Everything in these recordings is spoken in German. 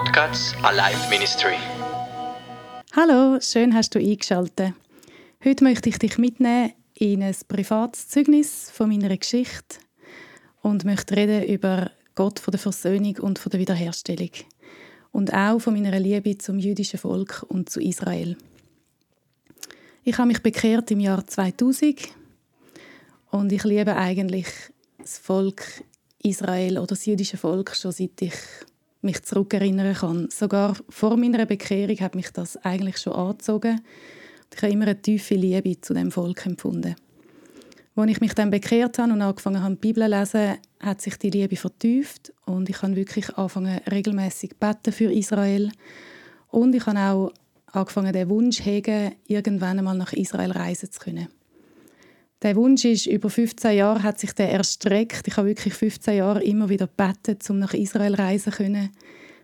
Podcast Alive Ministry. Hallo, schön hast du eingeschaltet. Heute möchte ich dich mitnehmen in ein privates Zeugnis von meiner Geschichte und möchte reden über Gott von der Versöhnung und von der Wiederherstellung und auch von meiner Liebe zum jüdischen Volk und zu Israel. Ich habe mich bekehrt im Jahr 2000 und ich liebe eigentlich das Volk Israel oder das jüdische Volk schon seit ich mich zurückerinnern kann. Sogar vor meiner Bekehrung hat mich das eigentlich schon angezogen. Ich habe immer eine tiefe Liebe zu dem Volk empfunden. Als ich mich dann bekehrt habe und angefangen habe, die Bibel zu lesen, hat sich die Liebe vertieft und ich habe wirklich angefangen, regelmäßig beten für Israel. Und ich habe auch angefangen, den Wunsch hegen, irgendwann einmal nach Israel reisen zu können. Der Wunsch ist über 15 Jahre hat sich der erstreckt. Ich habe wirklich 15 Jahre immer wieder gebetet, um nach Israel reisen zu können.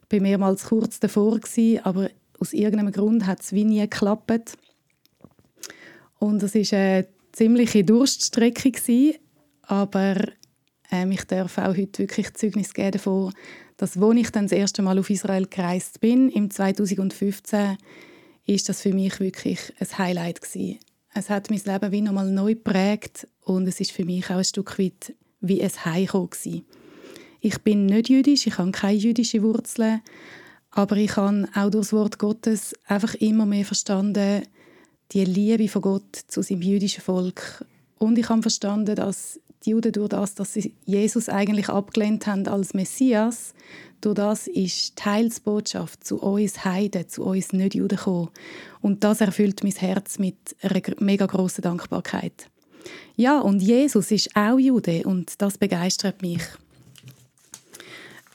Ich war mehrmals kurz davor gewesen, aber aus irgendeinem Grund hat es wie nie geklappt. Und es ist eine ziemliche Durststrecke gewesen, aber ähm, ich darf auch heute wirklich Zeugnis geben davon, dass, als ich dann das erste Mal auf Israel gereist bin, im 2015, ist das für mich wirklich ein Highlight gewesen. Es hat mein Leben wie nochmal neu geprägt und es ist für mich auch ein Stück weit wie ein Heimkommen Ich bin nicht jüdisch, ich habe keine jüdischen Wurzeln, aber ich habe auch durch das Wort Gottes einfach immer mehr verstanden, die Liebe von Gott zu seinem jüdischen Volk. Und ich habe verstanden, dass die Juden durch das, dass sie Jesus eigentlich abgelehnt haben als Messias, durch das ist die Heilsbotschaft zu uns Heiden, zu uns Nicht-Juden gekommen. Und das erfüllt mein Herz mit einer mega grossen Dankbarkeit. Ja, und Jesus ist auch Jude und das begeistert mich.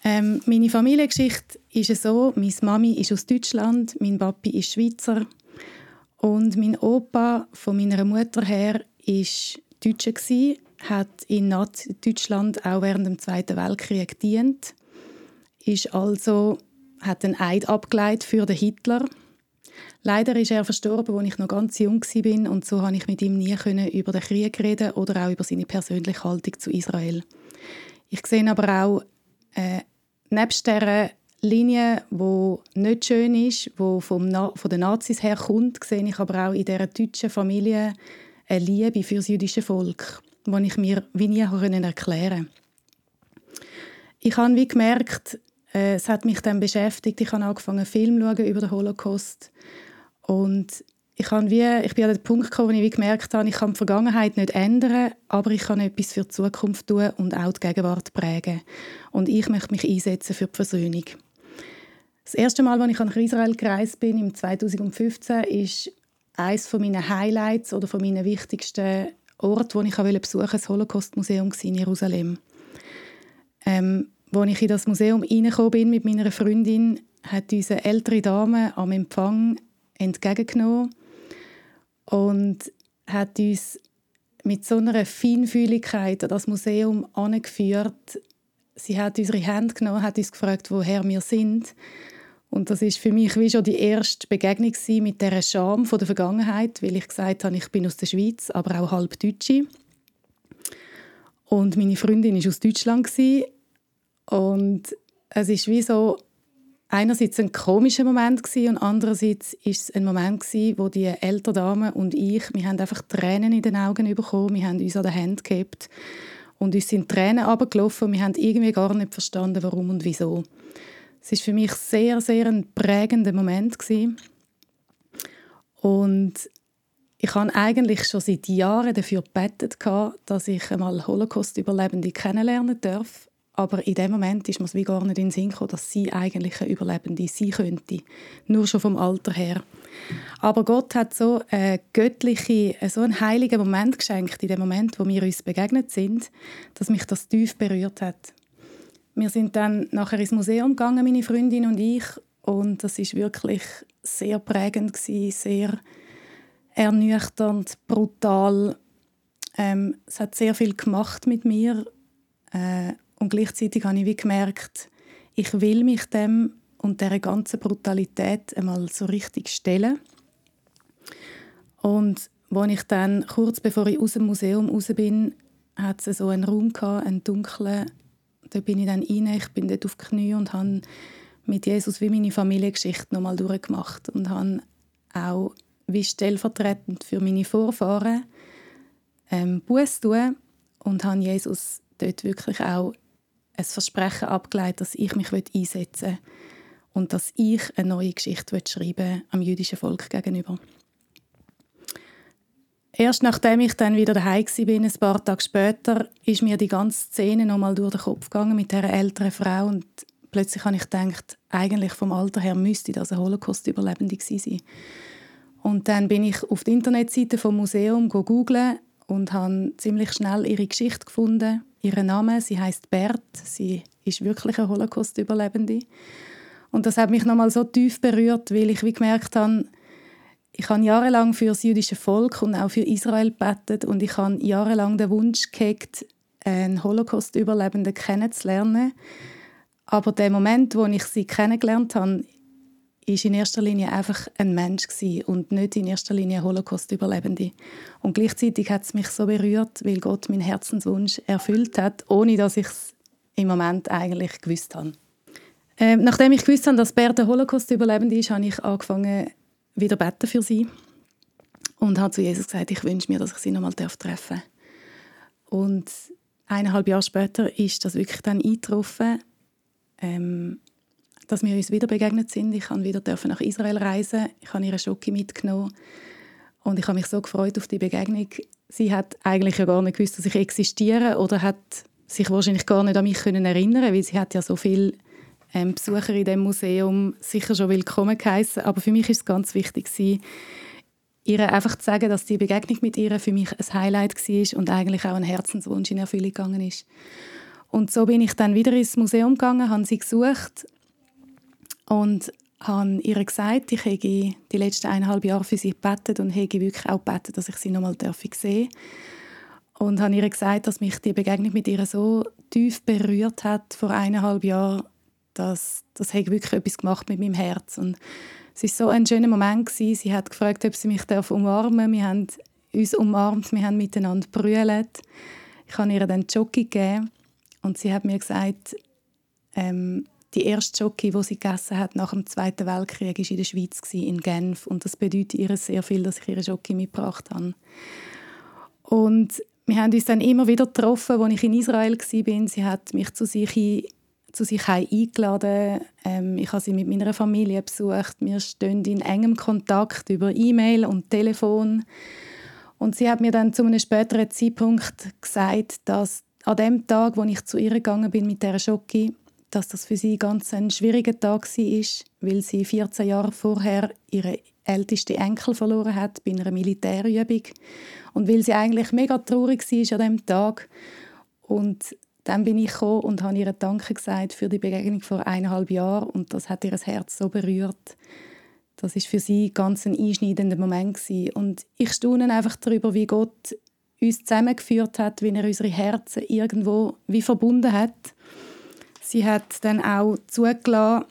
Ähm, meine Familiengeschichte ist so, meine Mami ist aus Deutschland, mein Papi ist Schweizer und mein Opa von meiner Mutter her ist Deutscher gsi, hat in Deutschland auch während dem Zweiten Weltkrieg gedient ist also, hat einen Eid abgeleitet für den Hitler. Leider ist er verstorben, als ich noch ganz jung war und so konnte ich mit ihm nie über den Krieg reden oder auch über seine persönliche Haltung zu Israel. Ich sehe aber auch, äh, nebst dieser Linie, die nicht schön ist, die vom Na von den Nazis herkommt, sehe ich aber auch in dieser deutschen Familie eine Liebe für das jüdische Volk, die ich mir wie nie erklären konnte. Ich habe wie gemerkt, äh, es hat mich dann beschäftigt. Ich habe angefangen, Film schauen über den Holocaust. Und ich, habe wie, ich bin an den Punkt gekommen, wo ich wie gemerkt habe, ich kann die Vergangenheit nicht ändern, aber ich kann etwas für die Zukunft tun und auch die Gegenwart prägen. Und ich möchte mich einsetzen für die Versöhnung. Das erste Mal, als ich nach Israel gereist bin, im 2015, ist eines meiner Highlights oder von meinen wichtigsten Orte, wo ich besuchen wollte, das Holocaust-Museum in Jerusalem. Ähm, als ich in das Museum bin mit meiner Freundin, hat eine ältere Dame am Empfang entgegengenommen und hat uns mit so einer Feinfühligkeit an das Museum angeführt. Sie hat unsere Hände genommen, hat uns gefragt, woher wir sind. Und das ist für mich wie schon die erste Begegnung mit der Scham der Vergangenheit, weil ich gesagt habe, ich bin aus der Schweiz, aber auch halb Deutsche. Und meine Freundin ist aus Deutschland und es ist wie so einerseits ein komischer Moment gewesen, und andererseits ist es ein Moment gewesen, wo die ältere Dame und ich, wir haben einfach Tränen in den Augen bekommen, wir haben uns an der Hand gehabt und uns sind Tränen abgelaufen und wir haben irgendwie gar nicht verstanden, warum und wieso. Es ist für mich sehr, sehr ein prägender Moment gewesen. und ich habe eigentlich schon seit Jahren dafür gebetet, dass ich einmal Holocaust-Überlebende kennenlernen darf aber in dem Moment ist mir wie gar nicht in den Sinn gekommen, dass sie eigentlich eine Überlebende sein könnte. Nur schon vom Alter her. Aber Gott hat so einen göttlichen, so einen heiligen Moment geschenkt, in dem Moment, wo wir uns begegnet sind, dass mich das tief berührt hat. Wir sind dann nachher ins Museum gegangen, meine Freundin und ich, und das ist wirklich sehr prägend gewesen, sehr ernüchternd, brutal. Ähm, es hat sehr viel gemacht mit mir. Äh, und gleichzeitig habe ich wie gemerkt, ich will mich dem und der ganzen Brutalität einmal so richtig stellen. Und als ich dann kurz bevor ich aus dem Museum raus bin, hat es so einen Raum einen dunklen. Da bin ich dann rein. Ich bin dort auf die Knie und habe mit Jesus wie meine Familiengeschichte nochmal durchgemacht und habe auch wie stellvertretend für meine Vorfahren ähm, Buß tun und habe Jesus dort wirklich auch ein Versprechen abgeleitet, dass ich mich einsetzen will und dass ich eine neue Geschichte schreiben am jüdischen Volk gegenüber. Erst nachdem ich dann wieder daheim war, ein paar Tage später, ist mir die ganze Szene nochmal durch den Kopf gegangen mit dieser älteren Frau und plötzlich habe ich gedacht, eigentlich vom Alter her müsste das eine Holocaust-Überlebende sein. Und dann bin ich auf der Internetseite vom Museum googeln und habe ziemlich schnell ihre Geschichte gefunden, ihren Namen. Sie heißt Bert. Sie ist wirklich eine Holocaust-Überlebende. Und das hat mich nochmal so tief berührt, weil ich wie gemerkt habe, ich habe jahrelang für das jüdische Volk und auch für Israel gebetet und ich habe jahrelang den Wunsch gehegt, einen Holocaust-Überlebenden kennenzulernen. Aber der Moment, wo ich sie kennengelernt habe, ist in erster Linie einfach ein Mensch und nicht in erster Linie Holocaust-Überlebende. Und gleichzeitig hat es mich so berührt, weil Gott meinen Herzenswunsch erfüllt hat, ohne dass ich es im Moment eigentlich gewusst habe. Ähm, nachdem ich gewusst habe, dass Bert ein Holocaust-Überlebende ist, habe ich angefangen, wieder beten für sie und habe zu Jesus gesagt, ich wünsche mir, dass ich sie nochmal treffen darf. Und eineinhalb Jahre später ist das wirklich dann eingetroffen, ähm, dass wir uns wieder begegnet sind. Ich durfte wieder nach Israel reisen. Ich habe ihre Schocke mitgenommen und ich habe mich so gefreut auf die Begegnung. Sie hat eigentlich ja gar nicht gewusst, dass ich existiere oder hat sich wahrscheinlich gar nicht an mich können erinnern, weil sie hat ja so viel ähm, Besucher in dem Museum sicher schon willkommen geheißen. Aber für mich ist es ganz wichtig, sie, ihr einfach zu sagen, dass die Begegnung mit ihr für mich ein Highlight war und eigentlich auch ein Herzenswunsch in Erfüllung gegangen ist. Und so bin ich dann wieder ins Museum gegangen, habe sie gesucht und habe ihr gesagt, ich hätte die letzten eineinhalb Jahre für sie gebetet und hätte wirklich auch gebetet, dass ich sie nochmal sehen darf. Und habe ihr gesagt, dass mich die Begegnung mit ihr so tief berührt hat vor eineinhalb Jahren, das, das wirklich etwas gemacht mit meinem Herz. Und es war so ein schöner Moment. Gewesen. Sie hat gefragt, ob sie mich umarmen darf. Wir haben uns umarmt, wir haben miteinander brüllt. Ich habe ihr dann Jockey gegeben und sie hat mir gesagt, ähm, die erste Jockey, die sie gegessen hat nach dem Zweiten Weltkrieg, war in der Schweiz, in Genf. Und das bedeutet ihr sehr viel, dass ich ihre Jockey mitgebracht habe. Und wir haben uns dann immer wieder getroffen, als ich in Israel war. Sie hat mich zu sich zu sich eingeladen. Ähm, ich habe sie mit meiner Familie besucht. Wir stehen in engem Kontakt über E-Mail und Telefon. Und sie hat mir dann zu einem späteren Zeitpunkt gesagt, dass an dem Tag, wo ich zu ihr gegangen bin mit der Schocke, dass das für sie ganz ein schwieriger Tag war, weil sie 14 Jahre vorher ihre älteste Enkel verloren hat bei einer Militärübung und weil sie eigentlich mega traurig war an dem Tag und dann bin ich gekommen und habe ihr Danke gesagt für die Begegnung vor eineinhalb Jahren und das hat ihr Herz so berührt. Das ist für sie ganz ein einschneidender Moment gewesen. und ich staune einfach darüber, wie Gott uns zusammengeführt hat, wie er unsere Herzen irgendwo wie verbunden hat. Sie hat dann auch zugelassen,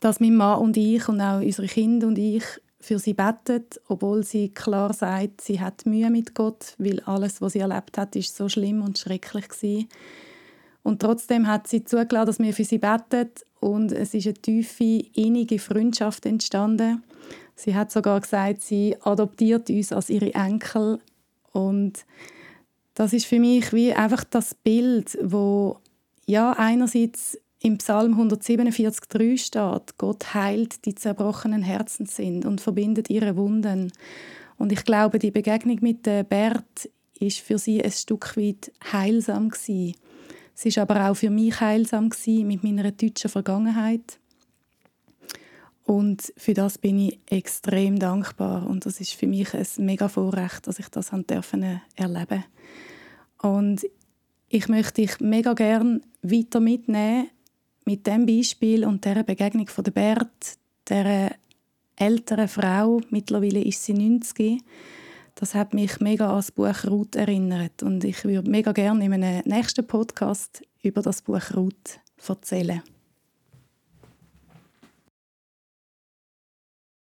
dass mein Mann und ich und auch unsere Kinder und ich für sie betet, obwohl sie klar sagt, sie hat Mühe mit Gott, weil alles, was sie erlebt hat, ist so schlimm und schrecklich gewesen. Und trotzdem hat sie zugelassen, dass wir für sie betet und es ist eine tiefe, innige Freundschaft entstanden. Sie hat sogar gesagt, sie adoptiert uns als ihre Enkel und das ist für mich wie einfach das Bild, wo ja einerseits im Psalm 147,3 steht, Gott heilt die zerbrochenen Herzen sind und verbindet ihre Wunden. Und ich glaube, die Begegnung mit Bert ist für sie ein Stück weit heilsam gewesen. Sie ist aber auch für mich heilsam gewesen mit meiner deutschen Vergangenheit. Und für das bin ich extrem dankbar und das ist für mich ein mega Vorrecht, dass ich das erleben erleben. Und ich möchte dich mega gern weiter mitnehmen mit dem Beispiel und der Begegnung von der Bert, der älteren Frau, mittlerweile ist sie 90, das hat mich mega an das Buch Ruth erinnert. Und ich würde mega gerne in einem nächsten Podcast über das Buch Ruth erzählen.